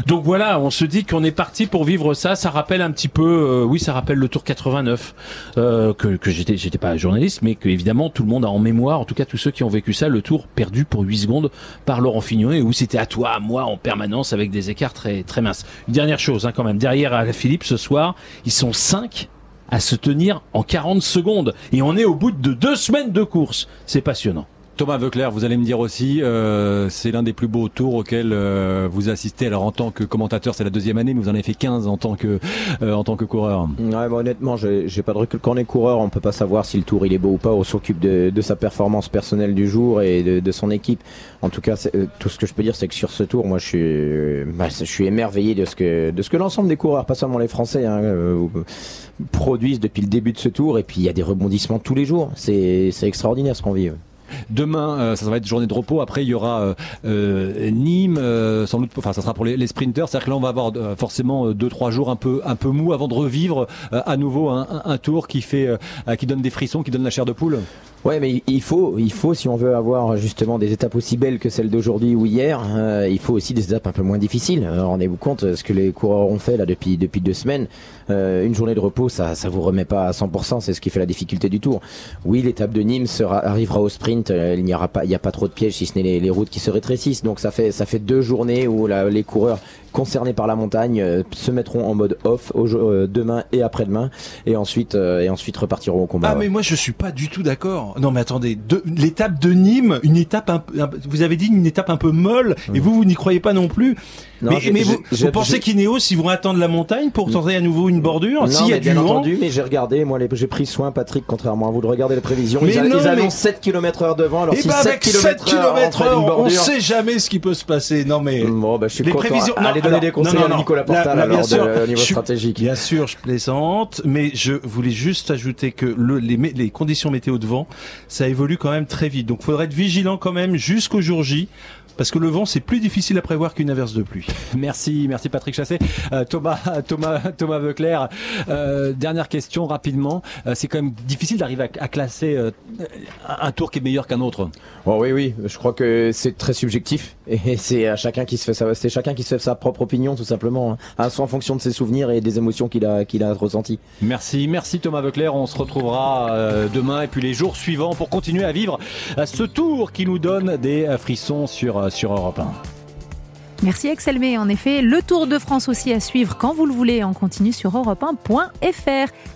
Donc voilà, on se dit qu'on est parti pour vivre ça. Ça rappelle un petit peu, euh, oui, ça rappelle le Tour 89 que que j'étais j'étais pas journaliste, mais que évidemment tout le monde a en mémoire, en tout cas tous ceux qui ont vécu ça le tour perdu pour 8 secondes par Laurent Fignon et où c'était à toi, à moi en permanence avec des écarts très, très minces. Dernière chose, hein, quand même. Derrière Philippe ce soir, ils sont 5 à se tenir en 40 secondes et on est au bout de deux semaines de course. C'est passionnant. Thomas Veuclair, vous allez me dire aussi, euh, c'est l'un des plus beaux tours auxquels euh, vous assistez. Alors en tant que commentateur, c'est la deuxième année, mais vous en avez fait 15 en tant que euh, en tant que coureur. Ouais, bah, honnêtement, j'ai pas de recul. Quand on est coureur, on peut pas savoir si le tour il est beau ou pas. On s'occupe de, sa performance personnelle du jour et de, son équipe. En tout cas, tout ce que je peux dire, c'est que sur ce tour, moi, je suis, bah, je suis émerveillé de ce que de ce que l'ensemble des coureurs, pas seulement les Français, hein, produisent depuis le début de ce tour. Et puis il y a des rebondissements tous les jours. C'est extraordinaire ce qu'on vit. Demain, euh, ça va être journée de repos. Après, il y aura euh, euh Nîmes, sans doute. Enfin, ça sera pour les, les sprinters. C'est-à-dire que là, on va avoir forcément deux trois jours un peu un peu mou avant de revivre à nouveau un, un, tour qui fait qui donne des frissons, qui donne la chair de poule. Ouais, mais il faut, il faut, si on veut avoir justement des étapes aussi belles que celles d'aujourd'hui ou hier, euh, il faut aussi des étapes un peu moins difficiles. Rendez-vous compte ce que les coureurs ont fait là depuis depuis deux semaines. Euh, une journée de repos, ça, ça vous remet pas à 100%. C'est ce qui fait la difficulté du tour. Oui, l'étape de Nîmes sera, arrivera au sprint. Euh, il n'y aura pas, il n'y a pas trop de pièges si ce n'est les, les, routes qui se rétrécissent. Donc ça fait, ça fait deux journées où la, les coureurs concernés par la montagne euh, se mettront en mode off au, euh, demain et après-demain et ensuite euh, et ensuite repartiront au combat. Ah mais moi je suis pas du tout d'accord. Non mais attendez, l'étape de Nîmes, une étape un, vous avez dit une étape un peu molle et vous vous n'y croyez pas non plus. mais, mais vous, vous pensez qu'Ineos ils vont attendre la montagne pour tenter à nouveau une bordure S'il y a bien entendu, mais j'ai regardé moi j'ai pris soin Patrick contrairement à vous de regarder les prévisions. Mais ils, non, ils annoncent 7 km heure devant alors et si bah 7 avec 7 km heure, on sait jamais ce qui peut se passer. Non mais bon bah je suis les content. prévisions donner des conseils à Nicolas Portal alors, bien sûr, de, niveau je, stratégique. Bien sûr, je plaisante, mais je voulais juste ajouter que le, les, les, conditions météo de vent, ça évolue quand même très vite. Donc, il faudrait être vigilant quand même jusqu'au jour J parce que le vent c'est plus difficile à prévoir qu'une averse de pluie. *laughs* Merci, merci Patrick Chassé. Euh, Thomas, *laughs* Thomas, Thomas Veuclair. Euh, dernière question rapidement. Euh, c'est quand même difficile d'arriver à, à, classer euh, un tour qui est meilleur qu'un autre. Oh oui, oui. Je crois que c'est très subjectif et *laughs* c'est à chacun qui se fait sa, c'est chacun qui se fait sa propre opinion tout simplement, hein, en fonction de ses souvenirs et des émotions qu'il a, qu'il a ressenties. Merci, merci Thomas Veuclair. On se retrouvera euh, demain et puis les jours suivants pour continuer à vivre ce tour qui nous donne des frissons sur sur Europe 1. Merci Axel May. En effet, le Tour de France aussi à suivre quand vous le voulez. On continue sur europe1.fr.